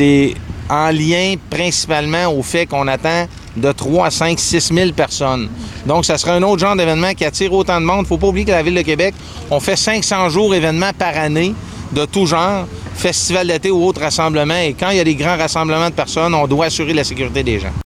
c'est en lien principalement au fait qu'on attend de 3 à 5, 6 000 personnes. Donc, ça sera un autre genre d'événement qui attire autant de monde. faut pas oublier que la Ville de Québec, on fait 500 jours événements par année de tout genre, festival d'été ou autres rassemblements. Et quand il y a des grands rassemblements de personnes, on doit assurer la sécurité des gens.